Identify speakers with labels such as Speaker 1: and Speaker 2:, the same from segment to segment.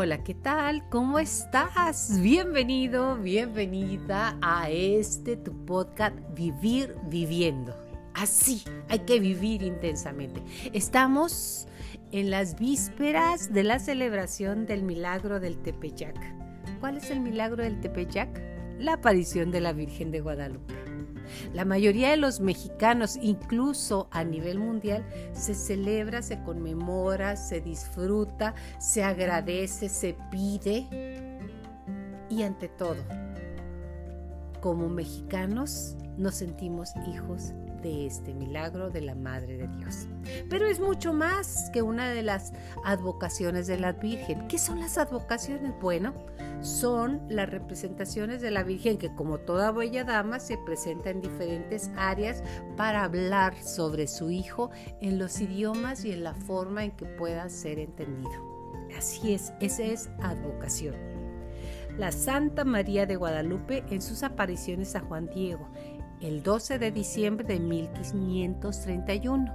Speaker 1: Hola, ¿qué tal? ¿Cómo estás? Bienvenido, bienvenida a este tu podcast Vivir Viviendo. Así, hay que vivir intensamente. Estamos en las vísperas de la celebración del milagro del Tepeyac. ¿Cuál es el milagro del Tepeyac? La aparición de la Virgen de Guadalupe. La mayoría de los mexicanos, incluso a nivel mundial, se celebra, se conmemora, se disfruta, se agradece, se pide. Y ante todo, como mexicanos nos sentimos hijos de este milagro de la Madre de Dios. Pero es mucho más que una de las advocaciones de la Virgen. ¿Qué son las advocaciones? Bueno, son las representaciones de la Virgen que como toda bella dama se presenta en diferentes áreas para hablar sobre su hijo en los idiomas y en la forma en que pueda ser entendido. Así es, esa es advocación la Santa María de Guadalupe en sus apariciones a Juan Diego el 12 de diciembre de 1531,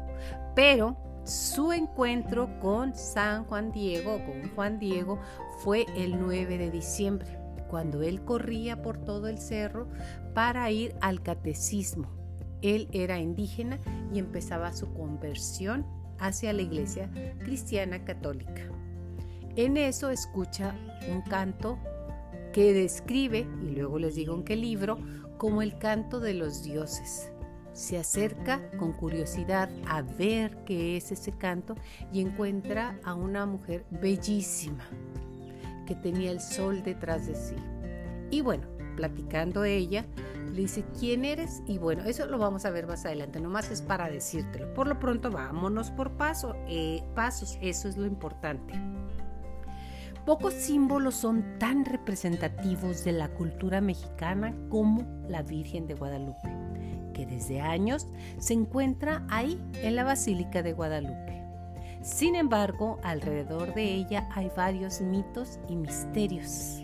Speaker 1: pero su encuentro con San Juan Diego, con Juan Diego, fue el 9 de diciembre, cuando él corría por todo el cerro para ir al catecismo. Él era indígena y empezaba su conversión hacia la iglesia cristiana católica. En eso escucha un canto que describe, y luego les digo en qué libro, como el canto de los dioses. Se acerca con curiosidad a ver qué es ese canto y encuentra a una mujer bellísima que tenía el sol detrás de sí. Y bueno, platicando ella, le dice, ¿quién eres? Y bueno, eso lo vamos a ver más adelante, nomás es para decírtelo. Por lo pronto, vámonos por paso, eh, pasos, eso es lo importante. Pocos símbolos son tan representativos de la cultura mexicana como la Virgen de Guadalupe, que desde años se encuentra ahí en la Basílica de Guadalupe. Sin embargo, alrededor de ella hay varios mitos y misterios.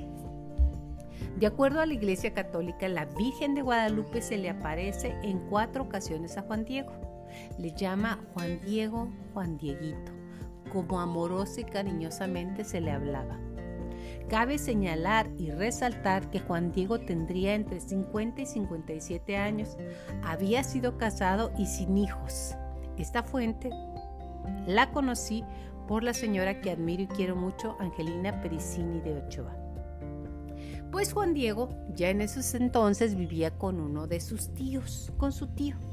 Speaker 1: De acuerdo a la Iglesia Católica, la Virgen de Guadalupe se le aparece en cuatro ocasiones a Juan Diego. Le llama Juan Diego, Juan Dieguito como amorosa y cariñosamente se le hablaba. Cabe señalar y resaltar que Juan Diego tendría entre 50 y 57 años, había sido casado y sin hijos. Esta fuente la conocí por la señora que admiro y quiero mucho, Angelina Pericini de Ochoa. Pues Juan Diego ya en esos entonces vivía con uno de sus tíos, con su tío.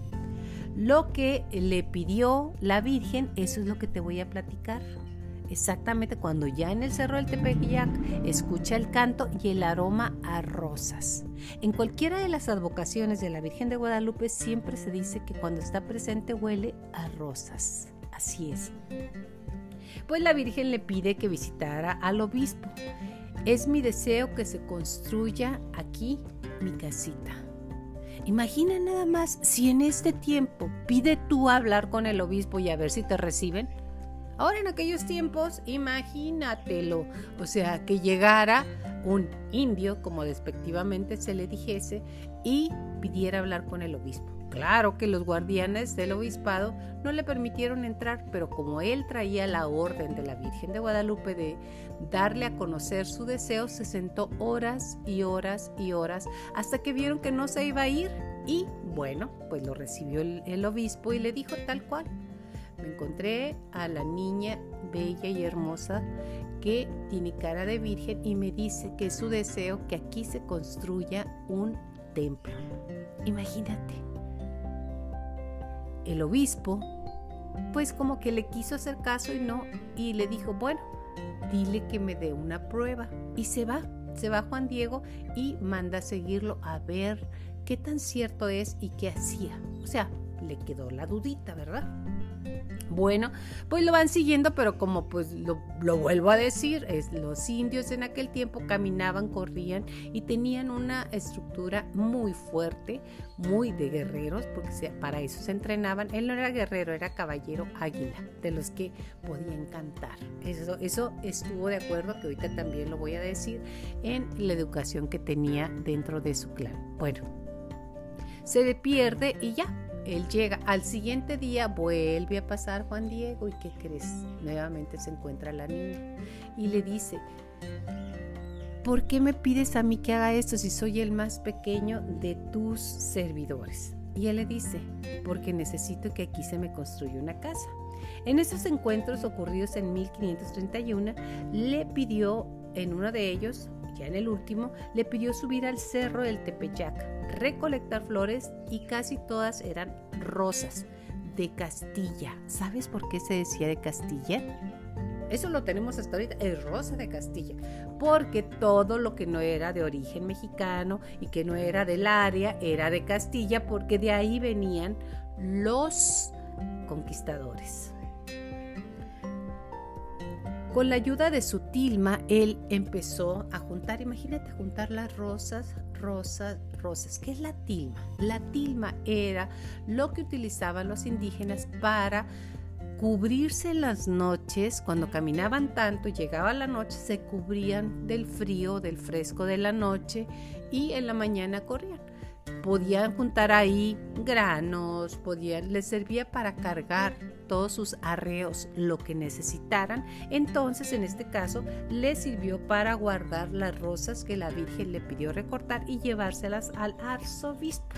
Speaker 1: Lo que le pidió la Virgen, eso es lo que te voy a platicar. Exactamente cuando ya en el Cerro del Tepeyac escucha el canto y el aroma a rosas. En cualquiera de las advocaciones de la Virgen de Guadalupe siempre se dice que cuando está presente huele a rosas. Así es. Pues la Virgen le pide que visitara al obispo. Es mi deseo que se construya aquí mi casita. Imagina nada más si en este tiempo pide tú hablar con el obispo y a ver si te reciben. Ahora en aquellos tiempos, imagínatelo, o sea, que llegara un indio, como despectivamente se le dijese, y pidiera hablar con el obispo. Claro que los guardianes del obispado no le permitieron entrar, pero como él traía la orden de la Virgen de Guadalupe de darle a conocer su deseo, se sentó horas y horas y horas hasta que vieron que no se iba a ir y bueno, pues lo recibió el, obispo y le dijo tal cual. Me encontré a la niña bella y hermosa que tiene cara de virgen y me dice que es su deseo que aquí se construya un templo. Imagínate el obispo, pues como que le quiso hacer caso y no, y le dijo, bueno, dile que me dé una prueba. Y se va, se va Juan Diego y manda a seguirlo a ver qué tan cierto es y qué hacía. O sea, le quedó la dudita, ¿verdad? Bueno, pues lo van siguiendo, pero como pues lo, vuelvo a decir, es, los indios en aquel tiempo caminaban, corrían y tenían una estructura muy fuerte, muy de guerreros, porque para eso se entrenaban. Él no era guerrero, era caballero águila, de los que podían cantar. Eso, eso estuvo de acuerdo, que ahorita también lo voy a decir, en la educación que tenía dentro de su clan. Bueno, se pierde y ya, él llega. Al siguiente día vuelve a pasar Juan Diego y ¿qué crees? Nuevamente se encuentra la niña y le dice, ¿por qué me pides a mí que haga esto si soy el más pequeño de tus servidores? Y él le dice, porque necesito que aquí se me construya una casa. En esos encuentros ocurridos en 1531, le pidió en uno de ellos, ya en el último, le pidió subir al cerro del Tepeyac, recolectar flores y casi todas eran rosas de Castilla. ¿Sabes por qué se decía de Castilla? Eso lo tenemos hasta ahorita, el rosa de Castilla, porque todo lo que no era de origen mexicano y que no era del área era de Castilla, porque de ahí venían los conquistadores. Con la ayuda de su tilma, él empezó a juntar, imagínate, juntar las rosas, rosas, rosas. ¿Qué es la tilma? La tilma era lo que utilizaban los indígenas para cubrirse en las noches, cuando caminaban tanto y llegaba la noche, se cubrían del frío, del fresco de la noche y en la mañana corrían. Podían juntar ahí granos, podían, les servía para cargar todos sus arreos, lo que necesitaran. Entonces, en este caso, les sirvió para guardar las rosas que la Virgen le pidió recortar y llevárselas al arzobispo.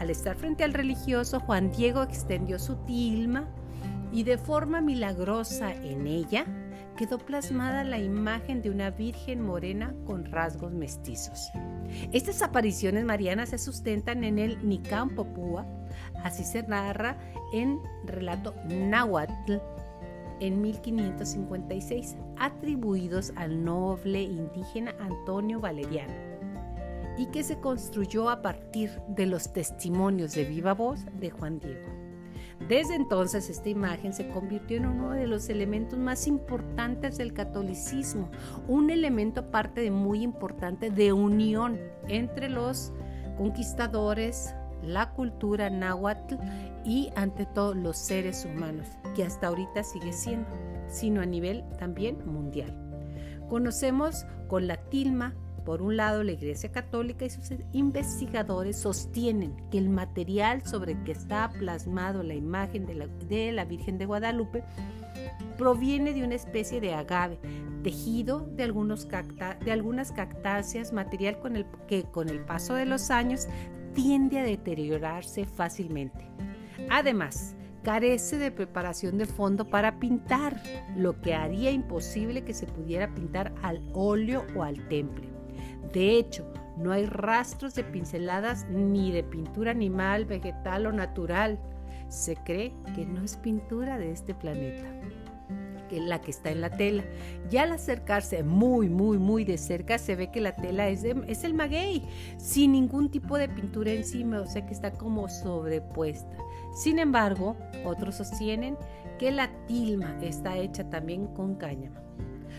Speaker 1: Al estar frente al religioso, Juan Diego extendió su tilma y de forma milagrosa en ella quedó plasmada la imagen de una Virgen morena con rasgos mestizos. Estas apariciones marianas se sustentan en el Nicam Popúa, así se narra en relato náhuatl en 1556, atribuidos al noble indígena Antonio Valeriano, y que se construyó a partir de los testimonios de viva voz de Juan Diego. Desde entonces esta imagen se convirtió en uno de los elementos más importantes del catolicismo, un elemento aparte de muy importante de unión entre los conquistadores, la cultura náhuatl y ante todo los seres humanos, que hasta ahorita sigue siendo, sino a nivel también mundial. Conocemos con la tilma por un lado, la Iglesia Católica y sus investigadores sostienen que el material sobre el que está plasmado la imagen de la, Virgen de Guadalupe proviene de una especie de agave, tejido de, algunos de algunas cactáceas, material con el que con el paso de los años tiende a deteriorarse fácilmente. Además, carece de preparación de fondo para pintar, lo que haría imposible que se pudiera pintar al óleo o al temple. De hecho, no hay rastros de pinceladas ni de pintura animal, vegetal o natural. Se cree que no es pintura de este planeta, que la que está en la tela. Ya al acercarse muy, muy, muy de cerca, se ve que la tela es, es el maguey, sin ningún tipo de pintura encima, o sea que está como sobrepuesta. Sin embargo, otros sostienen que la tilma está hecha también con cáñamo.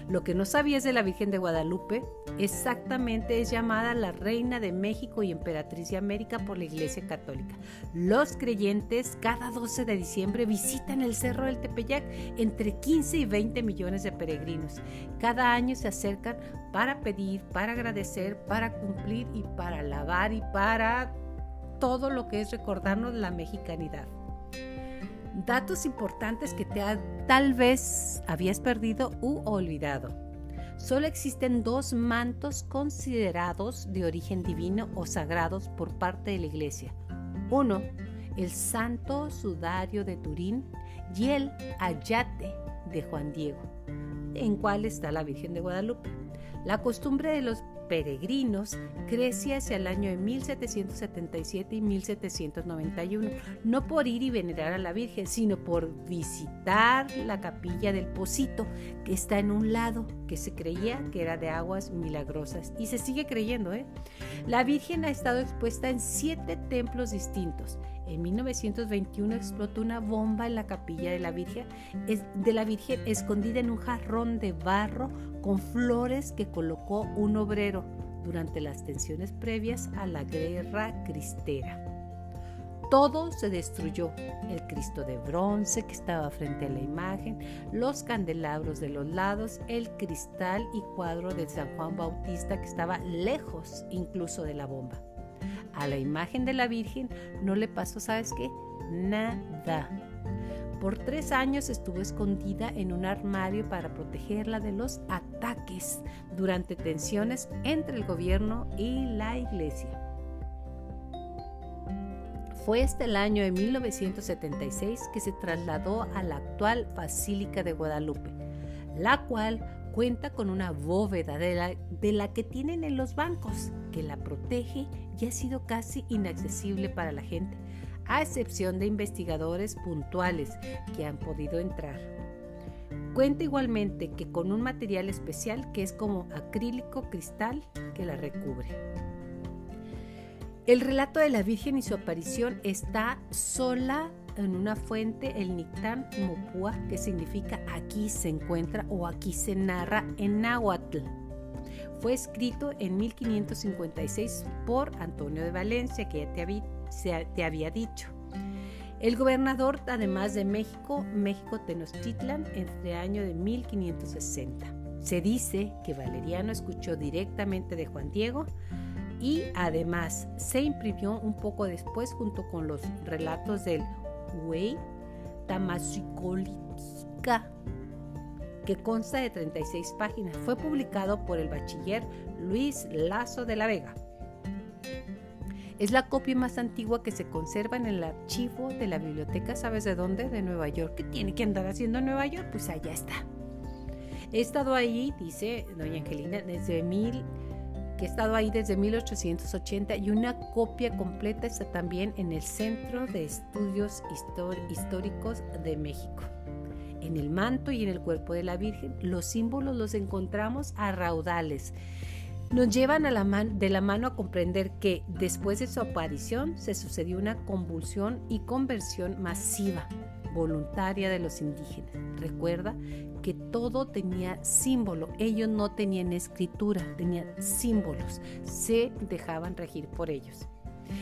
Speaker 1: Lo que no sabías de la Virgen de Guadalupe, exactamente es llamada la Reina de México y Emperatriz de América por la Iglesia Católica. Los creyentes cada 12 de diciembre visitan el Cerro del Tepeyac entre 15 y 20 millones de peregrinos. Cada año se acercan para pedir, para agradecer, para cumplir y para alabar y para todo lo que es recordarnos la mexicanidad datos importantes que te tal vez habías perdido u olvidado. Solo existen dos mantos considerados de origen divino o sagrados por parte de la Iglesia. Uno, el Santo Sudario de Turín y el Ayate de Juan Diego, en cual está la Virgen de Guadalupe. La costumbre de los peregrinos crece hacia el año de 1777 y 1791, no por ir y venerar a la Virgen, sino por visitar la capilla del Pocito, que está en un lado que se creía que era de aguas milagrosas y se sigue creyendo. ¿eh? La Virgen ha estado expuesta en siete templos distintos. En 1921 explotó una bomba en la capilla de la Virgen, de la Virgen escondida en un jarrón de barro con flores que colocó un obrero durante las tensiones previas a la guerra cristera. Todo se destruyó, el Cristo de bronce que estaba frente a la imagen, los candelabros de los lados, el cristal y cuadro de San Juan Bautista que estaba lejos incluso de la bomba. A la imagen de la Virgen no le pasó, ¿sabes qué? Nada. Por tres años estuvo escondida en un armario para protegerla de los ataques durante tensiones entre el gobierno y la iglesia. Fue este el año de 1976 que se trasladó a la actual Basílica de Guadalupe, la cual cuenta con una bóveda de la, de la, que tienen en los bancos, que la protege y ha sido casi inaccesible para la gente, a excepción de investigadores puntuales que han podido entrar. Cuenta igualmente que con un material especial que es como acrílico cristal que la recubre. El relato de la Virgen y su aparición está sola en una fuente, el Nictán Mopúa, que significa aquí se encuentra o aquí se narra en náhuatl. Fue escrito en 1556 por Antonio de Valencia, que ya te te había dicho. El gobernador, además de México, México Tenochtitlan, entre el año de 1560. Se dice que Valeriano escuchó directamente de Juan Diego y además se imprimió un poco después junto con los relatos del Huey Tamasicolitica que consta de 36 páginas. Fue publicado por el bachiller Luis Lazo de la Vega. Es la copia más antigua que se conserva en el archivo de la biblioteca, ¿sabes de dónde? De Nueva York. ¿Qué tiene que andar haciendo en Nueva York? Pues allá está. He estado ahí, dice doña Angelina, desde mil que ha estado ahí desde 1880 y una copia completa está también en el Centro de Estudios Históricos de México. En el manto y en el cuerpo de la Virgen, los símbolos los encontramos a raudales. Nos llevan de la mano a comprender que después de su aparición se sucedió una convulsión y conversión masiva, voluntaria de los indígenas. Recuerda que todo tenía símbolo. Ellos no tenían escritura, tenían símbolos. Se dejaban regir por ellos.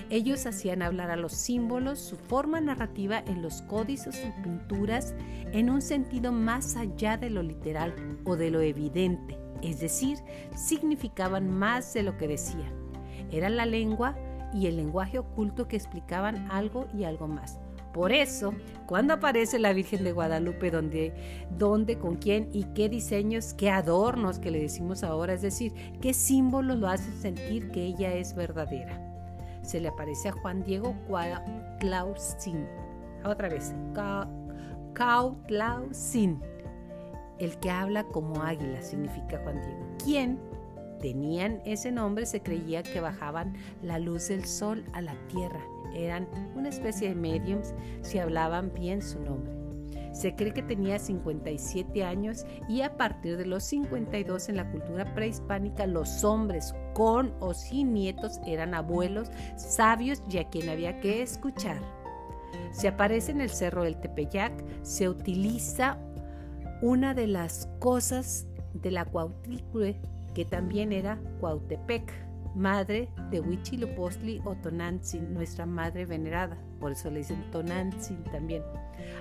Speaker 1: Ellos hacían hablar a los símbolos, su forma narrativa en los códices y pinturas en un sentido más allá de lo literal o de lo evidente, es decir, significaban más de lo que decían. Era la lengua y el lenguaje oculto que explicaban algo y algo más. Por eso, cuando aparece la Virgen de Guadalupe, donde, dónde, con quién y qué diseños, qué adornos que le decimos ahora, es decir, qué símbolos lo hacen sentir que ella es verdadera. Se le aparece a Juan Diego Clausin. Otra vez, Clausin. El que habla como águila significa Juan Diego. ¿Quién? Tenían ese nombre, se creía que bajaban la luz del sol a la tierra eran una especie de mediums si hablaban bien su nombre. Se cree que tenía 57 años y a partir de los 52 en la cultura prehispánica los hombres con o sin nietos eran abuelos sabios y a quien había que escuchar. Se aparece en el cerro del Tepeyac, se utiliza una de las cosas de la Cuauhtlicue que también era Cuautepec madre de Huitzilopochtli o Tonantzin, nuestra madre venerada. Por eso le dicen Tonantzin también.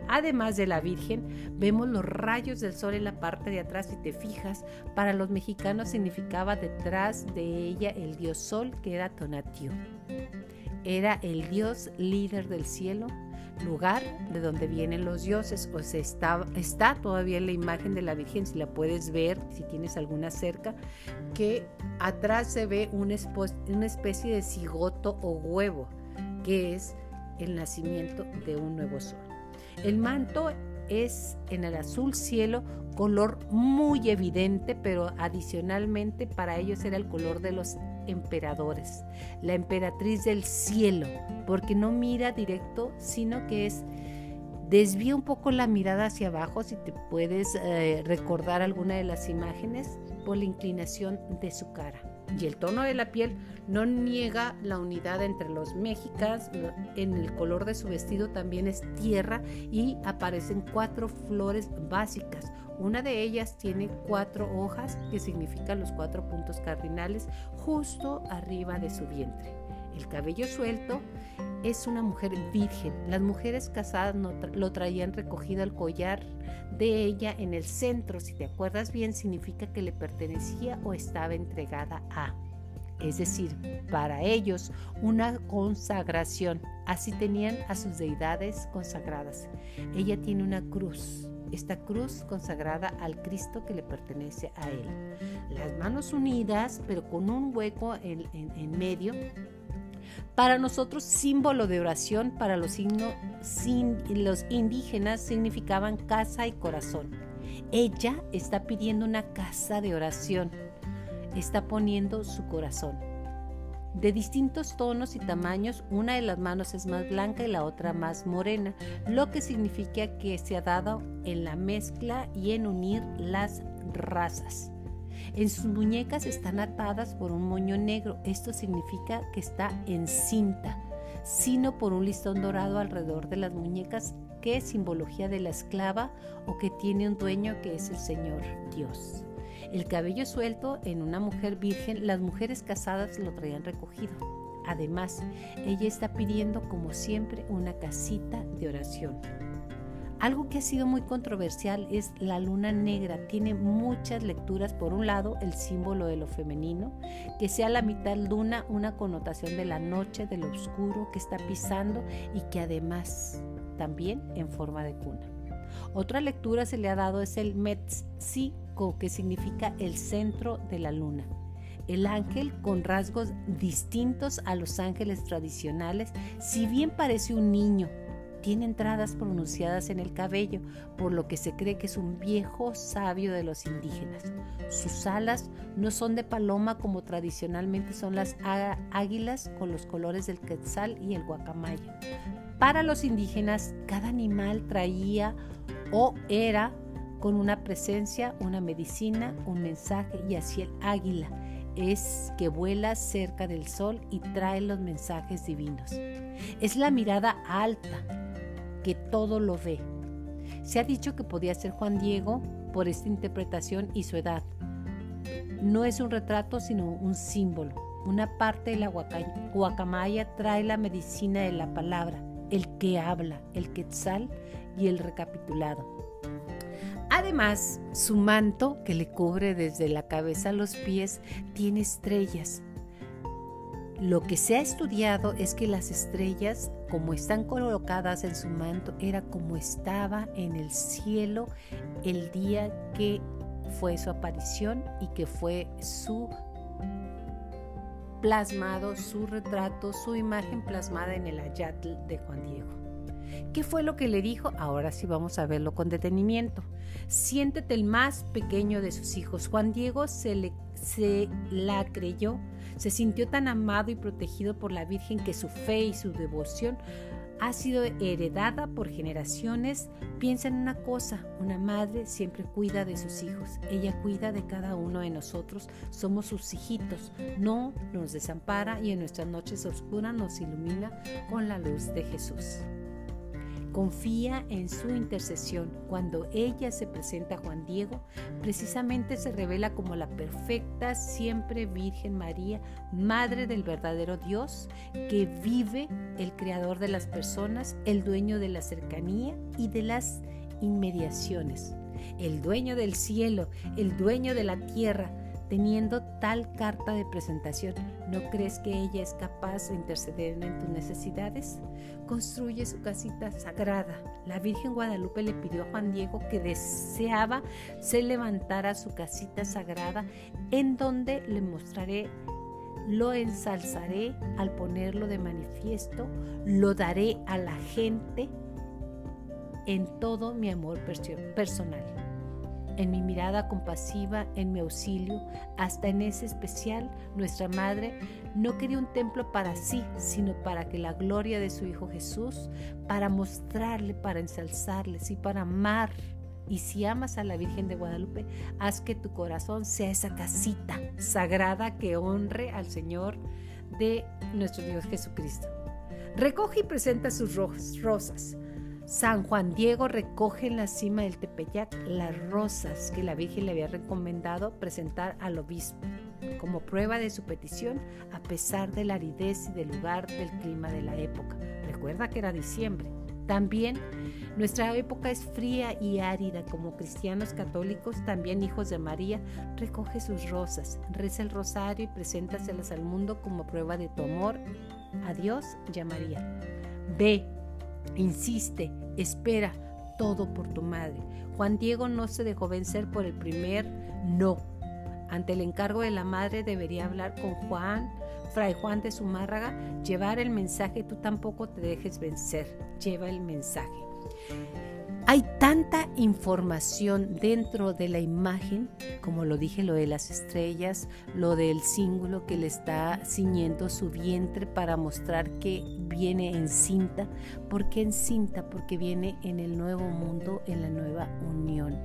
Speaker 1: Además de la Virgen, vemos los rayos del sol en la parte de atrás. Si te fijas, para los mexicanos significaba detrás de ella el dios sol, que era Tonatiuh. Era el dios líder del cielo, lugar de donde vienen los dioses. O sea, está, está todavía la imagen de la Virgen, si la puedes ver, si tienes alguna cerca, que atrás se ve una, una especie de cigoto o huevo, que es el nacimiento de un nuevo sol. El manto es en el azul cielo color muy evidente, pero adicionalmente para ellos era el color de los emperadores, la emperatriz del cielo, porque no mira directo, sino que es desvía un poco la mirada hacia abajo, si te puedes eh, recordar alguna de las imágenes, por la inclinación de su cara. Y el tono de la piel no niega la unidad entre los mexicas, en el color de su vestido también es tierra y aparecen cuatro flores básicas, una de ellas tiene cuatro hojas que significan los cuatro puntos cardinales justo arriba de su vientre. El cabello suelto es una mujer virgen. Las mujeres casadas lo traían recogido al collar de ella en el centro. Si te acuerdas bien, significa que le pertenecía o estaba entregada a. es decir, para ellos una consagración. Así tenían a sus deidades consagradas. Ella tiene una cruz, esta cruz consagrada al Cristo que le pertenece a él. Las manos unidas, pero con un hueco en, medio. Para nosotros, símbolo de oración, para los, los indígenas significaban casa y corazón. Ella está pidiendo una casa de oración está poniendo su corazón. De distintos tonos y tamaños, una de las manos es más blanca y la otra más morena, lo que significa que se ha dado en la mezcla y en unir las razas. En sus muñecas están atadas por un moño negro, esto significa que está encinta, sino por un listón dorado alrededor de las muñecas que es simbología de la esclava o que tiene un dueño que es el Señor Dios. El cabello suelto en una mujer virgen, las mujeres casadas lo traían recogido. Además, ella está pidiendo, como siempre, una casita de oración. Algo que ha sido muy controversial es la luna negra. Tiene muchas lecturas. Por un lado, el símbolo de lo femenino, que sea la mitad luna, una connotación de la noche, de lo oscuro que está pisando y que además también en forma de cuna. Otra lectura se le ha dado es el Metzi, que significa el centro de la luna. El ángel con rasgos distintos a los ángeles tradicionales, si bien parece un niño, tiene entradas pronunciadas en el cabello, por lo que se cree que es un viejo sabio de los indígenas. Sus alas no son de paloma como tradicionalmente son las águilas con los colores del quetzal y el guacamaya. Para los indígenas, cada animal traía o era con una presencia, una medicina, un mensaje y así el águila es que vuela cerca del sol y trae los mensajes divinos. Es la mirada alta que todo lo ve. Se ha dicho que podía ser Juan Diego por esta interpretación y su edad. No es un retrato, sino un símbolo. Una parte de la guacamaya trae la medicina de la palabra, el que habla, el quetzal y el recapitulado. Además, su manto, que le cubre desde la cabeza a los pies, tiene estrellas. Lo que se ha estudiado es que las estrellas, como están colocadas en su manto, era como estaba en el cielo el día que fue su aparición y que fue su plasmado, su retrato, su imagen plasmada en el ayatl de Juan Diego. ¿Qué fue lo que le dijo? Ahora sí vamos a verlo con detenimiento. Siéntete el más pequeño de sus hijos. Juan Diego se, le, se la creyó, se sintió tan amado y protegido por la Virgen que su fe y su devoción ha sido heredada por generaciones. Piensa en una cosa, una madre siempre cuida de sus hijos, ella cuida de cada uno de nosotros, somos sus hijitos, no nos desampara y en nuestras noches oscuras nos ilumina con la luz de Jesús. Confía en su intercesión. Cuando ella se presenta a Juan Diego, precisamente se revela como la perfecta, siempre Virgen María, Madre del verdadero Dios, que vive el Creador de las personas, el dueño de la cercanía y de las inmediaciones, el dueño del cielo, el dueño de la tierra, teniendo tal carta de presentación, ¿no crees que ella es capaz de interceder en tus necesidades? Construye su casita sagrada. La Virgen Guadalupe le pidió a Juan Diego que deseaba se levantara su casita sagrada en donde le mostraré lo ensalzaré al ponerlo de manifiesto, lo daré a la gente en todo mi amor personal en mi mirada compasiva, en mi auxilio, hasta en ese especial, nuestra Madre no quería un templo para sí, sino para que la gloria de su Hijo Jesús, para mostrarle, para ensalzarle, y para amar. Y si amas a la Virgen de Guadalupe, haz que tu corazón sea esa casita sagrada que honre al Señor de nuestro Dios Jesucristo. Recoge y presenta sus rosas San Juan Diego recoge en la cima del Tepeyac las rosas que la Virgen le había recomendado presentar al obispo como prueba de su petición a pesar de la aridez y del lugar del clima de la época. Recuerda que era diciembre. También nuestra época es fría y árida. Como cristianos católicos, también hijos de María, recoge sus rosas, reza el rosario y preséntaselas al mundo como prueba de tu amor a Dios y a María. Ve, insiste, espera todo por tu madre. Juan Diego no se dejó vencer por el primer no. Ante el encargo de la madre debería hablar con Juan, Fray Juan de Zumárraga, llevar el mensaje, tú tampoco te dejes vencer, lleva el mensaje. Hay tanta información dentro de la imagen, como lo dije, lo de las estrellas, lo del símbolo que le está ciñendo su vientre para mostrar que viene en cinta. ¿Por qué en cinta? Porque viene en el nuevo mundo, en la nueva unión.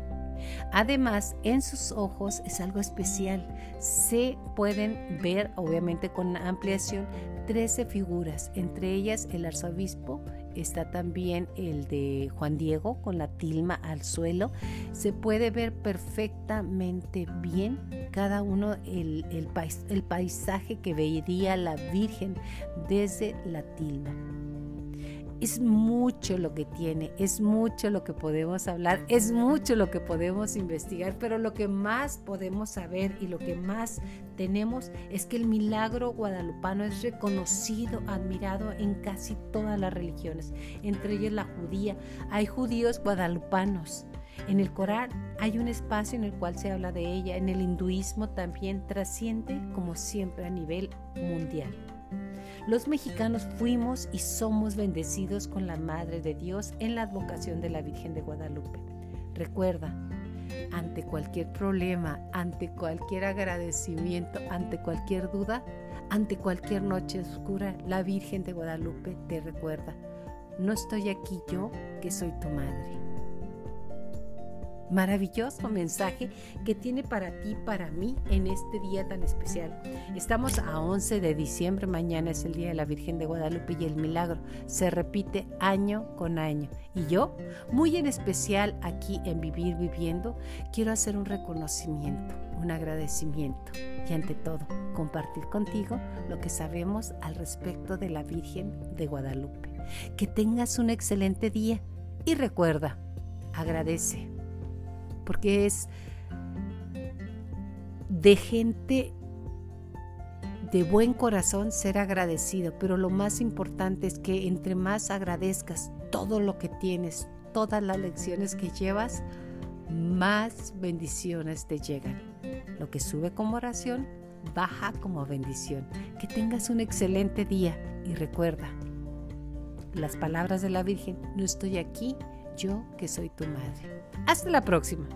Speaker 1: Además, en sus ojos es algo especial. Se pueden ver, obviamente con ampliación, 13 figuras, entre ellas el arzobispo, está también el de Juan Diego con la tilma al suelo. Se puede ver perfectamente bien cada uno el, el paisaje que vería la Virgen desde la tilma. Es mucho lo que tiene, es mucho lo que podemos hablar, es mucho lo que podemos investigar, pero lo que más podemos saber y lo que más tenemos es que el milagro guadalupano es reconocido, admirado en casi todas las religiones, entre ellas la judía. Hay judíos guadalupanos. En el Corán hay un espacio en el cual se habla de ella, en el hinduismo también trasciende como siempre a nivel mundial. Los mexicanos fuimos y somos bendecidos con la Madre de Dios en la advocación de la Virgen de Guadalupe. Recuerda, ante cualquier problema, ante cualquier agradecimiento, ante cualquier duda, ante cualquier noche oscura, la Virgen de Guadalupe te recuerda, no estoy aquí yo que soy tu madre maravilloso mensaje que tiene para ti, para mí, en este día tan especial. Estamos a 11 de diciembre, mañana es el Día de la Virgen de Guadalupe y el milagro se repite año con año. Y yo, muy en especial aquí en Vivir Viviendo, quiero hacer un reconocimiento, un agradecimiento y ante todo compartir contigo lo que sabemos al respecto de la Virgen de Guadalupe. Que tengas un excelente día y recuerda, agradece porque es de gente de buen corazón ser agradecido, pero lo más importante es que entre más agradezcas todo lo que tienes, todas las lecciones que llevas, más bendiciones te llegan. Lo que sube como oración, baja como bendición. Que tengas un excelente día y recuerda las palabras de la Virgen, no estoy aquí, yo que soy tu madre. Hasta la próxima.